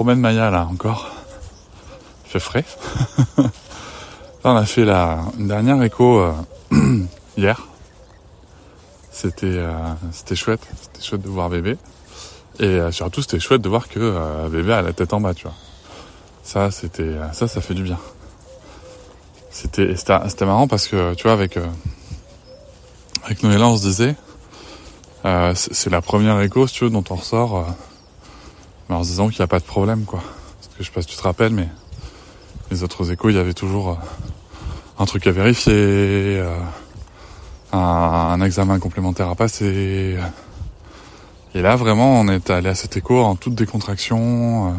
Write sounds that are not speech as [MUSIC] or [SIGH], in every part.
Promène Maya là encore. Il fait frais. [LAUGHS] on a fait la dernière écho euh, [CLEARS THROAT] hier. C'était euh, c'était chouette, c'était chouette de voir bébé. Et euh, surtout c'était chouette de voir que bébé a la tête en bas, tu vois. Ça c'était ça ça fait du bien. C'était c'était marrant parce que tu vois avec avec Noëlla on se disait c'est la première écho si tu veux dont on ressort en se disant qu'il n'y a pas de problème quoi. Parce que je sais pas si tu te rappelles mais les autres échos, il y avait toujours un truc à vérifier, euh, un, examen complémentaire à passer. Et là, vraiment, on est allé à cet écho en toute décontraction, euh,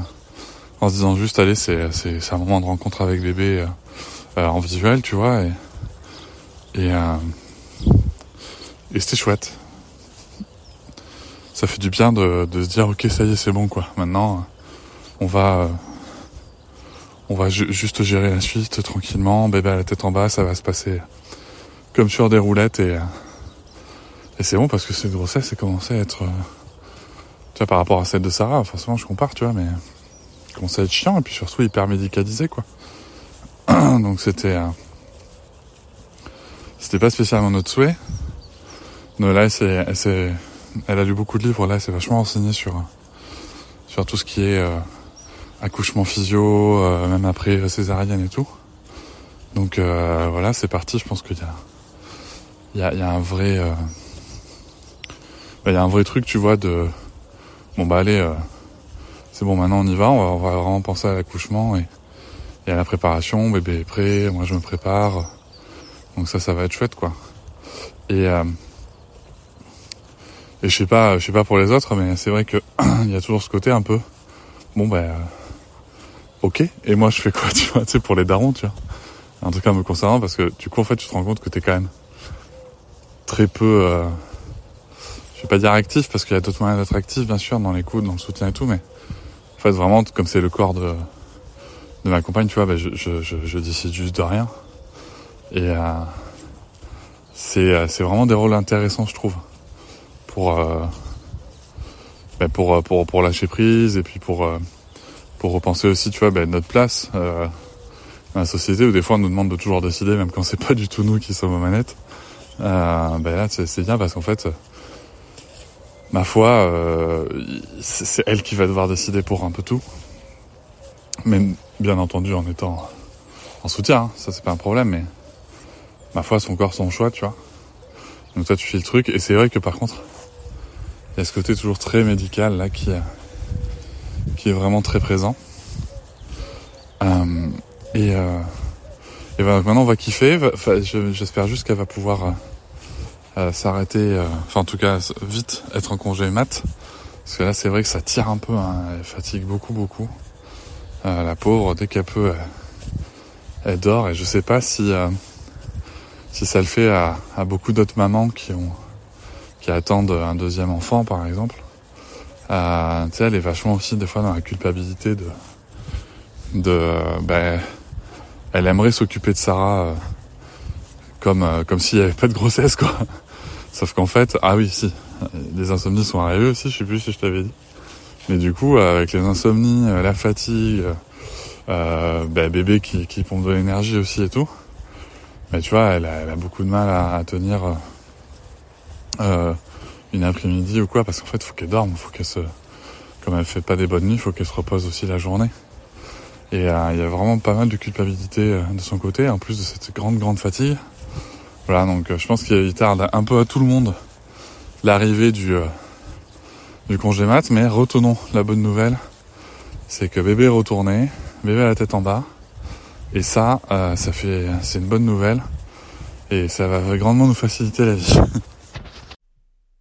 en se disant juste, allez, c'est, c'est, un moment de rencontre avec bébé euh, en visuel, tu vois. Et, et c'était chouette. Ça fait du bien de, se dire, ok, ça y est, c'est bon, quoi. Maintenant, on va on va juste gérer la suite tranquillement, bébé à la tête en bas, ça va se passer comme sur des roulettes et, et c'est bon parce que cette grossesse est commencé à être, tu vois, par rapport à celle de Sarah, forcément je compare, tu vois, mais commençait à être chiant et puis surtout hyper médicalisé, quoi. [CLEARS THROAT] Donc c'était, euh, c'était pas spécialement notre souhait. Donc là, c'est, elle a lu beaucoup de livres, là, elle s'est vachement renseignée sur, sur tout ce qui est, accouchement physio, euh, même après césarienne et tout. Donc euh, voilà, c'est parti. Je pense qu'il y a, il y a, y a, un vrai, euh, il y a un vrai truc, tu vois, de bon bah allez, c'est bon, maintenant on y va. On va, on va vraiment penser à l'accouchement et, et, à la préparation. Bébé est prêt, moi je me prépare. Donc ça, ça va être chouette, quoi. Et et je sais pas, je sais pas pour les autres, mais c'est vrai que [CLEARS THROAT] il y a toujours ce côté un peu. Bon ben ok. Et moi, je fais quoi, [LAUGHS] tu vois, tu sais, pour les darons, tu vois. En tout cas, me concernant, parce que du coup, en fait, tu te rends compte que t'es quand même très peu, euh, je vais pas dire actif, parce qu'il y a d'autres moyens d'être actif, bien sûr, dans les coups, dans le soutien et tout, mais en fait, vraiment, comme c'est le corps de, de ma compagne, tu vois, ben, je, je, je, je, décide juste de rien. Et euh, c'est, euh, c'est vraiment des rôles intéressants, je trouve, pour, euh, ben pour, pour, pour lâcher prise et puis pour euh, pour repenser aussi, tu vois, ben, notre place euh, dans la société où des fois on nous demande de toujours décider, même quand c'est pas du tout nous qui sommes aux manettes. Euh, ben là, c'est bien parce qu'en fait, ma foi, euh, c'est elle qui va devoir décider pour un peu tout. Mais bien entendu en étant en soutien, hein, ça c'est pas un problème, mais ma foi, son corps, son choix, tu vois. Donc toi, tu fais le truc, et c'est vrai que par contre, y a ce côté toujours très médical là qui, est vraiment très présent. Euh, et, euh, maintenant on va kiffer. J'espère juste qu'elle va pouvoir euh, s'arrêter, enfin en tout cas vite être en congé mat. Parce que là c'est vrai que ça tire un peu, hein, elle fatigue beaucoup beaucoup. La pauvre, dès qu'elle peut, elle, dort. Et je sais pas si si ça le fait à beaucoup d'autres mamans qui ont qui attendent un deuxième enfant par exemple. Euh, elle est vachement aussi des fois dans la culpabilité de, de, ben, elle aimerait s'occuper de Sarah euh, comme euh, comme s'il y avait pas de grossesse quoi. Sauf qu'en fait, ah oui, si, les insomnies sont arrivées aussi, je sais plus si je t'avais dit. Mais du coup, avec les insomnies, la fatigue, euh, ben, bébé qui, qui pompe de l'énergie aussi et tout, mais ben, tu vois, elle a, elle a, beaucoup de mal à, à tenir euh, une après-midi ou quoi, parce qu'en fait, faut qu'elle dorme, faut qu'elle se, comme elle fait pas des bonnes nuits, faut qu'elle se repose aussi la journée. Et euh, il y a vraiment pas mal de culpabilité euh, de son côté, en plus de cette grande grande fatigue. Voilà, donc euh, je pense qu'il tarde un peu à tout le monde l'arrivée du du congé mat, mais retenons la bonne nouvelle, c'est que bébé est retourné, bébé a la tête en bas, et ça, ça fait, c'est une bonne nouvelle, et ça va grandement nous faciliter la vie. [LAUGHS]